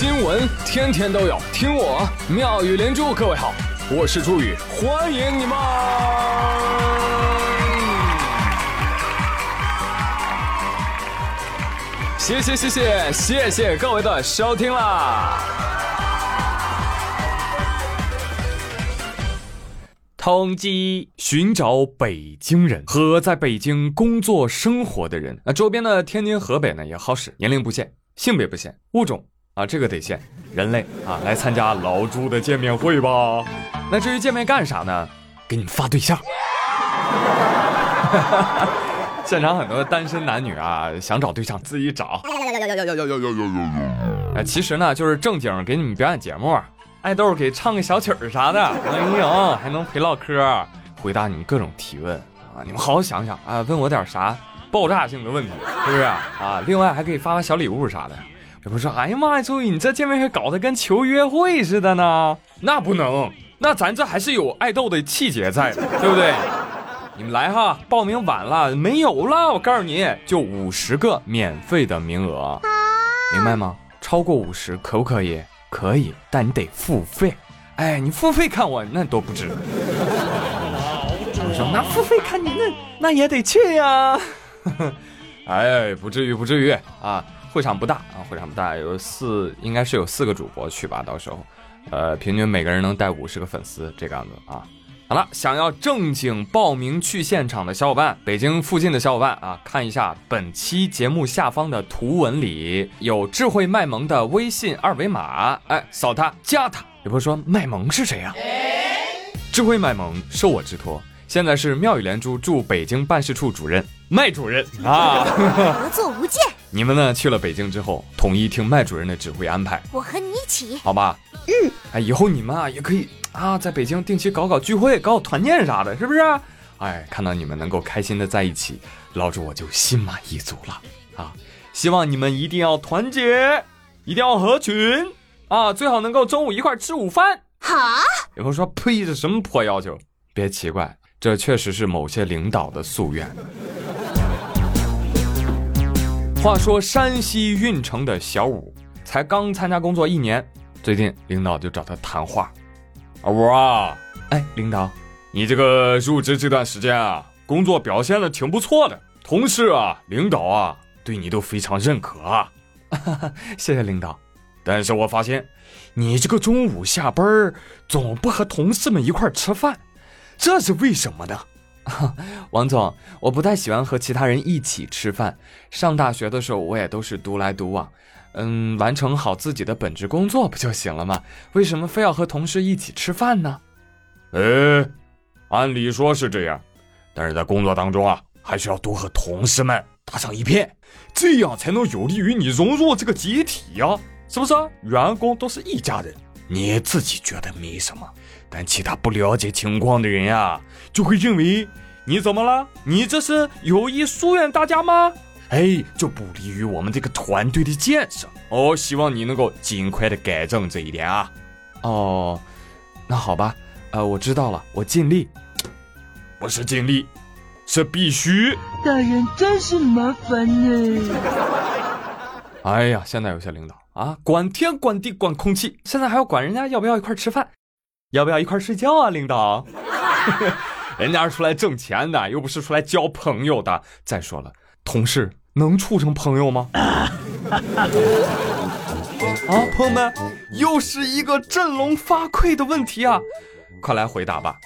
新闻天天都有，听我妙语连珠。各位好，我是朱宇，欢迎你们！谢谢谢谢谢谢各位的收听啦！统计寻找北京人和在北京工作生活的人，那周边的天津、河北呢也好使，年龄不限，性别不限，物种。啊，这个得限人类啊，来参加老朱的见面会吧。那至于见面干啥呢？给你们发对象。现场很多单身男女啊，想找对象自己找。哎，其实呢，就是正经给你们表演节目，爱豆给唱个小曲儿啥的，欢迎，还能陪唠嗑，回答你们各种提问啊。你们好好想想啊，问我点啥爆炸性的问题，是不是啊？另外还可以发发小礼物啥的。这不是，哎呀妈呀！周宇，你这见面会搞得跟求约会似的呢？那不能，那咱这还是有爱豆的气节在的，对不对？你们来哈，报名晚了没有了，我告诉你就五十个免费的名额，明白吗？超过五十可不可以？可以，但你得付费。哎，你付费看我那多不值。我说那付费看你那那也得去呀。哎，不至于，不至于啊。会场不大啊，会场不大，有四，应该是有四个主播去吧，到时候，呃，平均每个人能带五十个粉丝这个样子啊。好了，想要正经报名去现场的小伙伴，北京附近的小伙伴啊，看一下本期节目下方的图文里有智慧卖萌的微信二维码，哎，扫它加他。有朋友说卖萌是谁呀？智慧卖萌受我之托，现在是妙语连珠驻北京办事处主任麦主任啊，合作无间。你们呢？去了北京之后，统一听麦主任的指挥安排。我和你一起，好吧？嗯。哎，以后你们啊也可以啊，在北京定期搞搞聚会，搞搞团建啥的，是不是？哎，看到你们能够开心的在一起，老主我就心满意足了啊！希望你们一定要团结，一定要合群啊！最好能够中午一块吃午饭。好。有朋友说：“呸，这什么破要求？”别奇怪，这确实是某些领导的夙愿。话说山西运城的小五才刚参加工作一年，最近领导就找他谈话。二五啊，哎，领导，你这个入职这段时间啊，工作表现的挺不错的，同事啊、领导啊对你都非常认可啊。谢谢领导。但是我发现你这个中午下班总不和同事们一块吃饭，这是为什么呢？王总，我不太喜欢和其他人一起吃饭。上大学的时候，我也都是独来独往，嗯，完成好自己的本职工作不就行了吗？为什么非要和同事一起吃饭呢？哎，按理说是这样，但是在工作当中啊，还是要多和同事们打成一片，这样才能有利于你融入这个集体呀，是不是？员工都是一家人，你自己觉得没什么。但其他不了解情况的人呀，就会认为你怎么了？你这是有意疏远大家吗？哎，就不利于我们这个团队的建设哦。希望你能够尽快的改正这一点啊。哦，那好吧，呃，我知道了，我尽力。不是尽力，是必须。大人真是麻烦呢。哎呀，现在有些领导啊，管天管地管空气，现在还要管人家要不要一块吃饭。要不要一块睡觉啊，领导？人家是出来挣钱的，又不是出来交朋友的。再说了，同事能处成朋友吗？啊，朋友们，又是一个振聋发聩的问题啊！快来回答吧！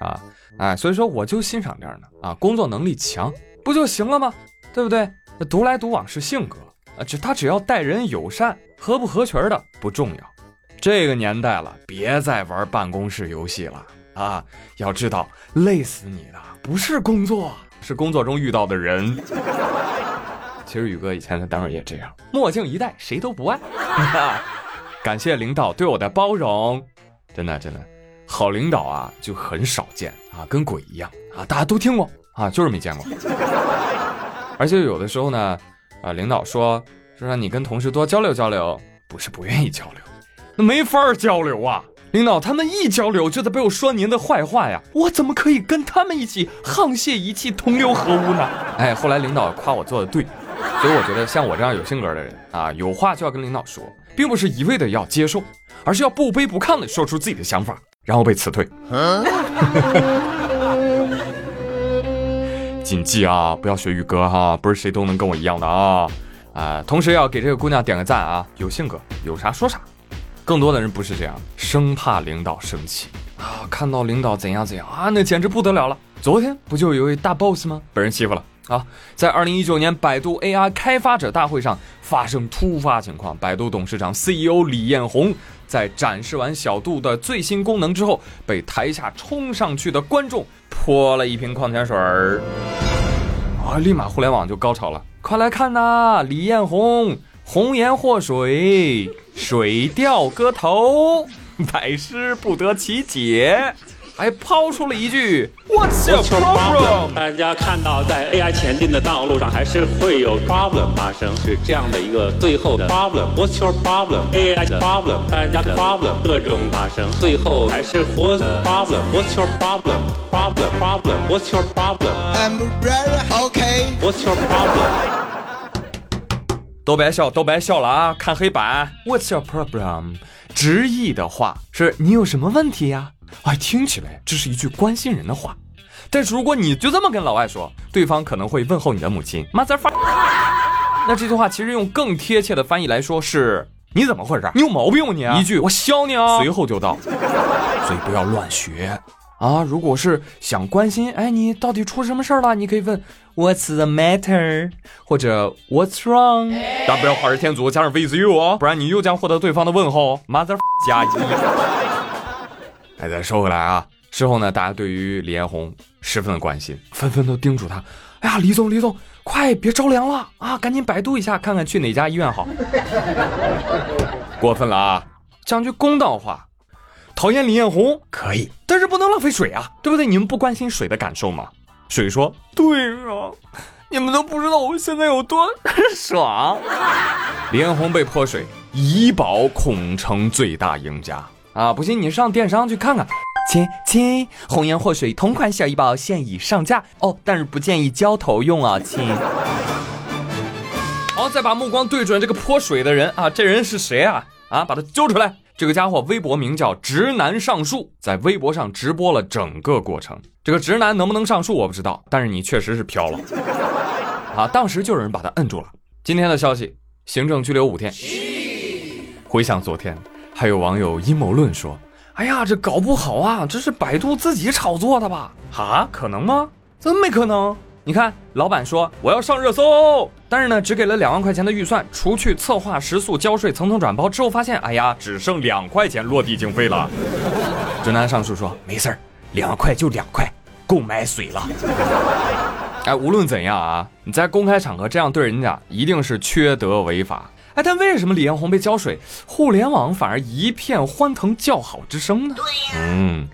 啊，哎，所以说我就欣赏这样的啊，工作能力强不就行了吗？对不对？独来独往是性格啊，只他只要待人友善，合不合群的不重要。这个年代了，别再玩办公室游戏了啊！要知道，累死你的不是工作，是工作中遇到的人。其实宇哥以前在单位也这样，墨镜一戴，谁都不爱。感谢领导对我的包容，真的真的，好领导啊就很少见啊，跟鬼一样啊！大家都听过啊，就是没见过。而且有的时候呢，啊，领导说说让你跟同事多交流交流，不是不愿意交流。那没法交流啊，领导他们一交流就在背后说您的坏话呀，我怎么可以跟他们一起沆瀣一气、同流合污呢？哎，后来领导夸我做的对，所以我觉得像我这样有性格的人啊，有话就要跟领导说，并不是一味的要接受，而是要不卑不亢的说出自己的想法，然后被辞退。谨记啊，不要学宇哥哈，不是谁都能跟我一样的啊。啊，同时要给这个姑娘点个赞啊，有性格，有啥说啥。更多的人不是这样，生怕领导生气啊，看到领导怎样怎样啊，那简直不得了了。昨天不就有一位大 boss 吗？被人欺负了啊！在二零一九年百度 AI 开发者大会上发生突发情况，百度董事长 CEO 李彦宏在展示完小度的最新功能之后，被台下冲上去的观众泼了一瓶矿泉水儿，啊，立马互联网就高潮了，快来看呐，李彦宏。红颜祸水，水调歌头，百思不得其解，还抛出了一句 What's your problem？大家看到，在 AI 前进的道路上，还是会有 problem 发生，是这样的一个最后的 problem。What's your problem？AI 的 problem，大家的 problem 各种发生，最后还是 What's problem？What's your problem？Problem，problem，What's your problem？I'm very okay。What's your problem？都别笑，都别笑了啊！看黑板，What's your problem？直译的话是你有什么问题呀？哎，听起来这是一句关心人的话，但是如果你就这么跟老外说，对方可能会问候你的母亲，Mother。那这句话其实用更贴切的翻译来说是：你怎么回事？你有毛病吗你？一句我削你啊！随后就到，所以不要乱学。啊，如果是想关心，哎，你到底出什么事儿了？你可以问 What's the matter，或者 What's wrong？但不要画着天足加上 with you 哦，不然你又将获得对方的问候 mother 加一。哎，再说回来啊，事后呢，大家对于李彦宏十分的关心，纷纷都叮嘱他：哎呀，李总，李总，快别着凉了啊，赶紧百度一下，看看去哪家医院好。过分了啊！讲句公道话。讨厌李彦宏可以，但是不能浪费水啊，对不对？你们不关心水的感受吗？水说：“对啊，你们都不知道我现在有多 爽。”李彦宏被泼水，怡宝恐成最大赢家啊！不信你上电商去看看。亲亲，红颜祸水同款小怡宝现已上架哦，但是不建议浇头用啊，亲。好，再把目光对准这个泼水的人啊，这人是谁啊？啊，把他揪出来。这个家伙微博名叫直男上树，在微博上直播了整个过程。这个直男能不能上树我不知道，但是你确实是飘了。啊，当时就有人把他摁住了。今天的消息，行政拘留五天。回想昨天，还有网友阴谋论说：“哎呀，这搞不好啊，这是百度自己炒作的吧？啊，可能吗？真没可能？”你看，老板说我要上热搜，但是呢，只给了两万块钱的预算，除去策划、食宿、交税、层层转包之后，发现，哎呀，只剩两块钱落地经费了。直男上述说没事儿，两块就两块，够买水了。哎，无论怎样啊，你在公开场合这样对人家，一定是缺德违法。哎，但为什么李彦宏被浇水，互联网反而一片欢腾叫好之声呢？嗯，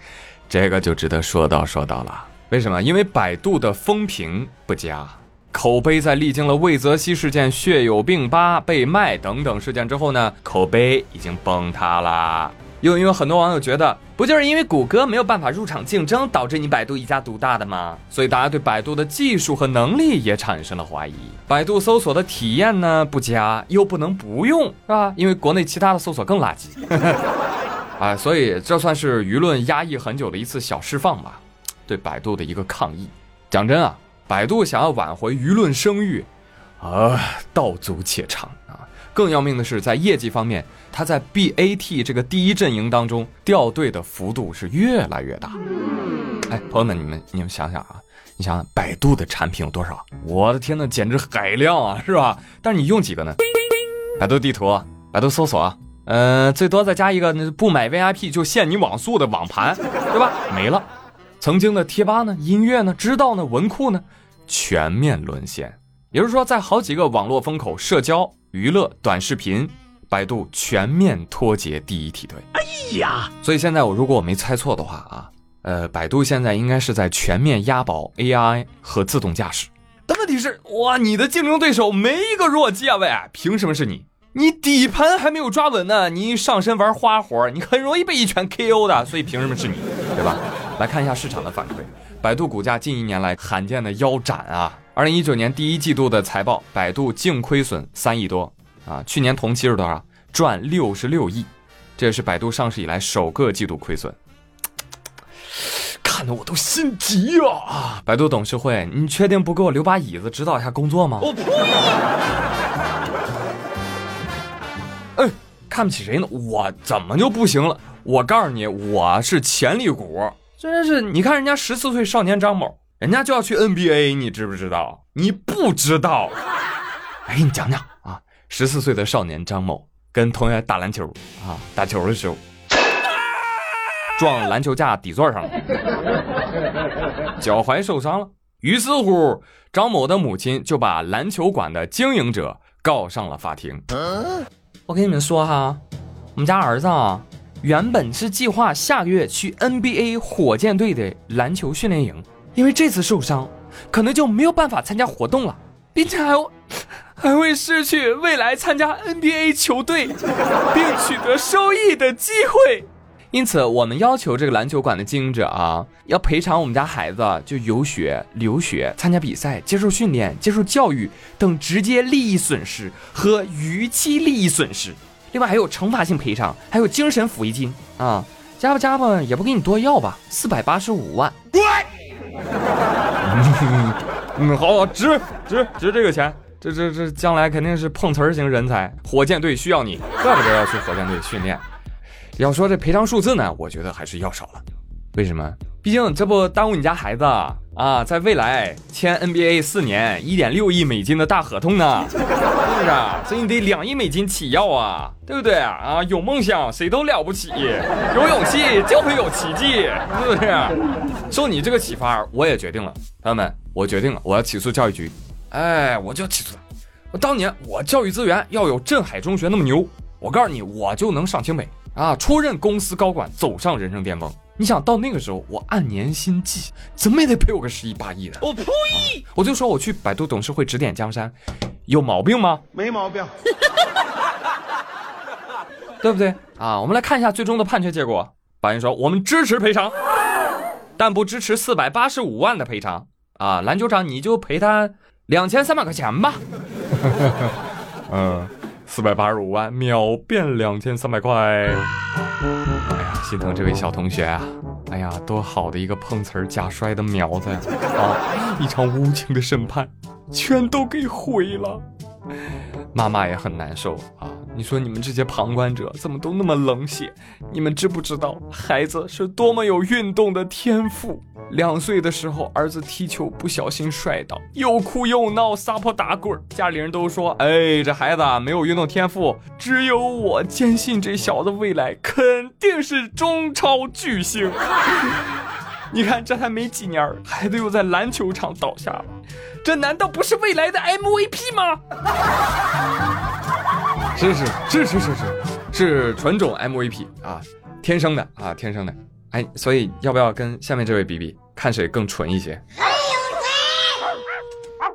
这个就值得说道说道了。为什么？因为百度的风评不佳，口碑在历经了魏则西事件、血友病吧被卖等等事件之后呢，口碑已经崩塌啦。又因为很多网友觉得，不就是因为谷歌没有办法入场竞争，导致你百度一家独大的吗？所以大家对百度的技术和能力也产生了怀疑。百度搜索的体验呢不佳，又不能不用，是吧？因为国内其他的搜索更垃圾。啊，所以这算是舆论压抑很久的一次小释放吧。对百度的一个抗议，讲真啊，百度想要挽回舆论声誉，啊，道阻且长！更要命的是，在业绩方面，它在 BAT 这个第一阵营当中掉队的幅度是越来越大。哎，朋友们，你们你们想想啊，你想想百度的产品有多少？我的天呐，简直海量啊，是吧？但是你用几个呢？百度地图、百度搜索，嗯，最多再加一个不买 VIP 就限你网速的网盘，对吧？没了。曾经的贴吧呢，音乐呢，知道呢，文库呢，全面沦陷。也就是说，在好几个网络风口，社交、娱乐、短视频，百度全面脱节第一梯队。哎呀，所以现在我如果我没猜错的话啊，呃，百度现在应该是在全面押宝 AI 和自动驾驶。但问题是，哇，你的竞争对手没一个弱鸡啊，喂，凭什么是你？你底盘还没有抓稳呢，你上身玩花活，你很容易被一拳 KO 的。所以凭什么是你，对吧？来看一下市场的反馈，百度股价近一年来罕见的腰斩啊，二零一九年第一季度的财报，百度净亏损三亿多啊，去年同期是多少？赚六十六亿，这也是百度上市以来首个季度亏损。看得我都心急啊！百度董事会，你确定不给我留把椅子指导一下工作吗？我呸！哎，看不起谁呢？我怎么就不行了？我告诉你，我是潜力股，真是！你看人家十四岁少年张某，人家就要去 NBA，你知不知道？你不知道？哎，你讲讲啊！十四岁的少年张某跟同学打篮球啊，打球的时候。撞篮球架底座上了，脚踝受伤了。于是乎，张某的母亲就把篮球馆的经营者告上了法庭。我跟你们说哈，我们家儿子啊，原本是计划下个月去 NBA 火箭队的篮球训练营，因为这次受伤，可能就没有办法参加活动了，并且还还会失去未来参加 NBA 球队并取得收益的机会。因此，我们要求这个篮球馆的经营者啊，要赔偿我们家孩子就游学、留学、参加比赛、接受训练、接受教育等直接利益损失和逾期利益损失。另外还有惩罚性赔偿，还有精神抚慰金啊，加吧加吧也不给你多要吧，四百八十五万。嗯，好，值值值这个钱，这这这将来肯定是碰瓷儿型人才，火箭队需要你，怪不得要去火箭队训练。要说这赔偿数字呢，我觉得还是要少了。为什么？毕竟这不耽误你家孩子啊，在未来签 NBA 四年一点六亿美金的大合同呢，是不是？所以你得两亿美金起要啊，对不对啊？有梦想谁都了不起，有勇气就会有奇迹，是不是？受你这个启发，我也决定了，朋友们，我决定了，我要起诉教育局。哎，我就要起诉他。当年我教育资源要有镇海中学那么牛，我告诉你，我就能上清北。啊！出任公司高管，走上人生巅峰。你想到那个时候，我按年薪计，怎么也得赔我个十亿八亿的。我呸！我就说我去百度董事会指点江山，有毛病吗？没毛病，对不对？啊，我们来看一下最终的判决结果。法院说，我们支持赔偿，但不支持四百八十五万的赔偿。啊，篮球场你就赔他两千三百块钱吧。嗯。四百八十五万秒变两千三百块，心疼这位小同学啊！哎呀，多好的一个碰瓷儿假摔的苗子呀！啊，一场无情的审判，全都给毁了。妈妈也很难受啊！你说你们这些旁观者怎么都那么冷血？你们知不知道孩子是多么有运动的天赋？两岁的时候，儿子踢球不小心摔倒，又哭又闹，撒泼打滚，家里人都说：“哎，这孩子没有运动天赋。”只有我坚信这小子未来肯定是中超巨星。你看，这还没几年，孩子又在篮球场倒下了，这难道不是未来的 MVP 吗？是是是是是是，是纯种 MVP 啊，天生的啊，天生的。哎，所以要不要跟下面这位比比，看谁更纯一些？还有谁？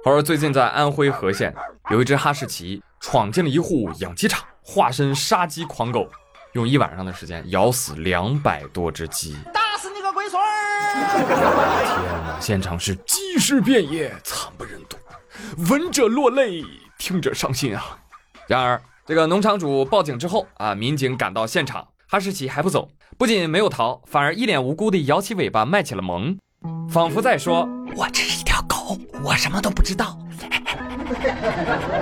话说最近在安徽和县，有一只哈士奇闯进了一户养鸡场，化身杀鸡狂狗，用一晚上的时间咬死两百多只鸡。打死你个龟孙儿！天哪，现场是鸡尸遍野，惨不忍睹，闻者落泪，听者伤心啊！然而，这个农场主报警之后啊，民警赶到现场，哈士奇还不走。不仅没有逃，反而一脸无辜地摇起尾巴卖起了萌，仿佛在说：“我只是一条狗，我什么都不知道。”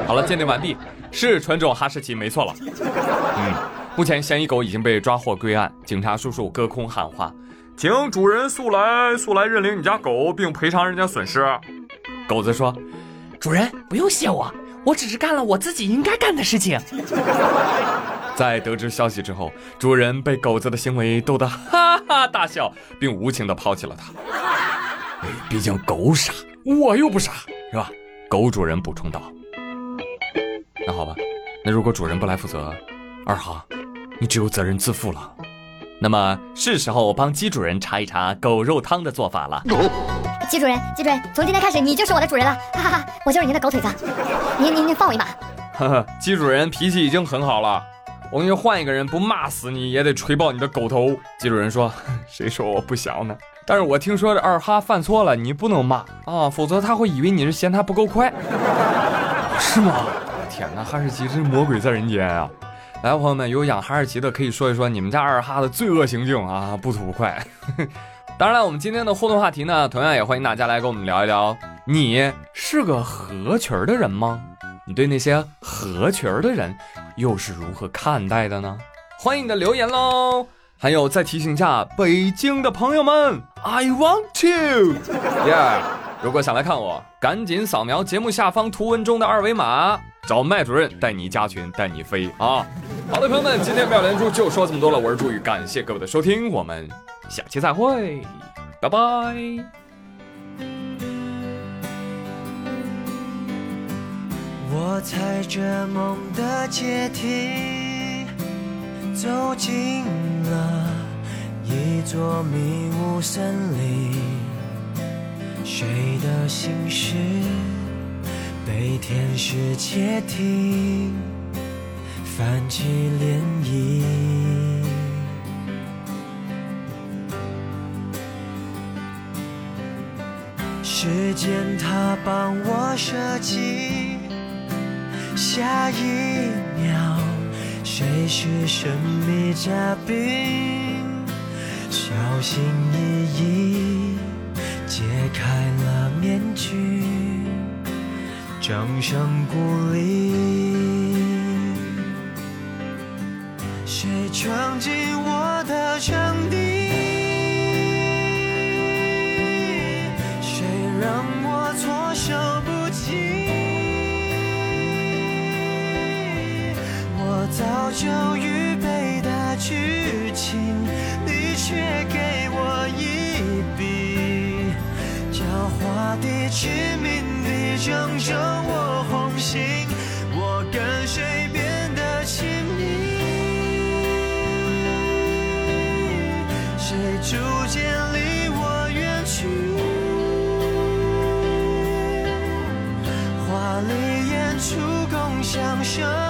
好了，鉴定完毕，是纯种哈士奇，没错了。嗯，目前嫌疑狗已经被抓获归案，警察叔叔隔空喊话：“请主人速来，速来认领你家狗，并赔偿人家损失。”狗子说：“主人不用谢我，我只是干了我自己应该干的事情。”在得知消息之后，主人被狗子的行为逗得哈哈大笑，并无情地抛弃了它。哎，毕竟狗傻，我又不傻，是吧？狗主人补充道。那好吧，那如果主人不来负责，二哈，你只有责任自负了。那么是时候帮鸡主人查一查狗肉汤的做法了。鸡主人，鸡主人，从今天开始你就是我的主人了，哈哈哈！我就是您的狗腿子，您您您放我一马。呵呵，鸡主人脾气已经很好了。我给你换一个人，不骂死你也得锤爆你的狗头。鸡主人说：“ 谁说我不祥呢？但是我听说这二哈犯错了，你不能骂啊，否则他会以为你是嫌他不够快，是吗？天哪，哈士奇真是魔鬼在人间啊！来，朋友们，有养哈士奇的可以说一说你们家二哈的罪恶行径啊，不吐不快。当然了，我们今天的互动话题呢，同样也欢迎大家来跟我们聊一聊，你是个合群的人吗？你对那些合群的人又是如何看待的呢？欢迎你的留言喽！还有再提醒一下北京的朋友们，I want to，yeah！如果想来看我，赶紧扫描节目下方图文中的二维码。找麦主任带你加群，带你飞啊！好的，朋友们，今天妙连珠就说这么多了。我是朱宇，感谢各位的收听，我们下期再会，拜拜。我踩着梦的阶梯，走进了一座迷雾森林，谁的心事？被天使窃听，泛起涟漪。时间它帮我设计，下一秒谁是神秘嘉宾？小心翼翼揭开了面具。掌声鼓励，谁闯进我的场地？谁让我措手不及？我早就大地之名，地正中我红心，我跟谁变得亲密？谁逐渐离我远去？华丽演出，共享生。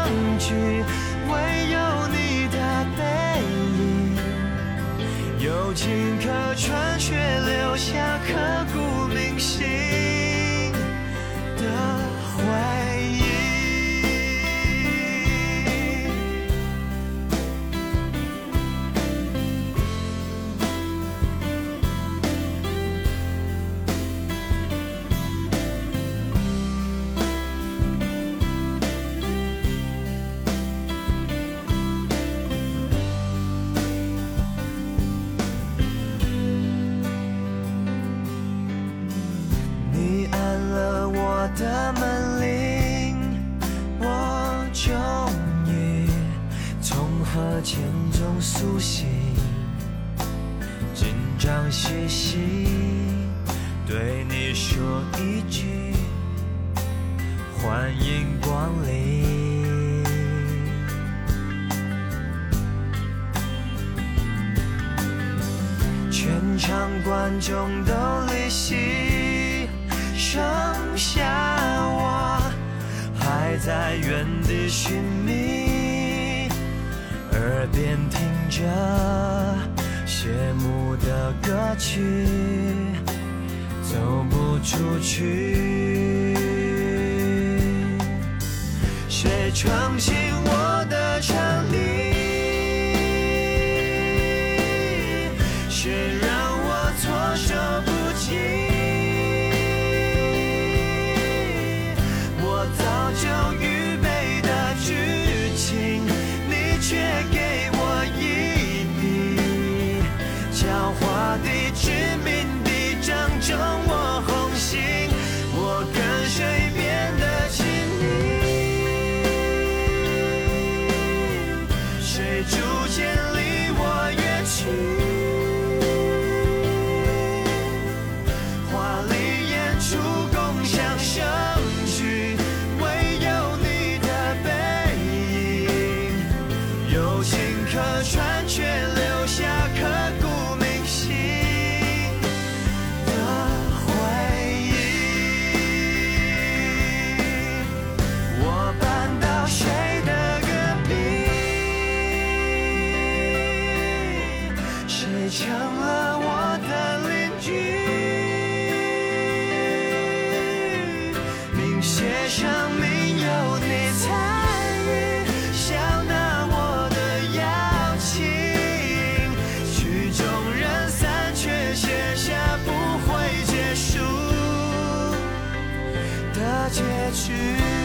欢迎光临。全场。观众都离席，剩下我还在原地寻觅，耳边听着谢幕的歌曲，走不出去，闯进我的场地？是让我措手结局。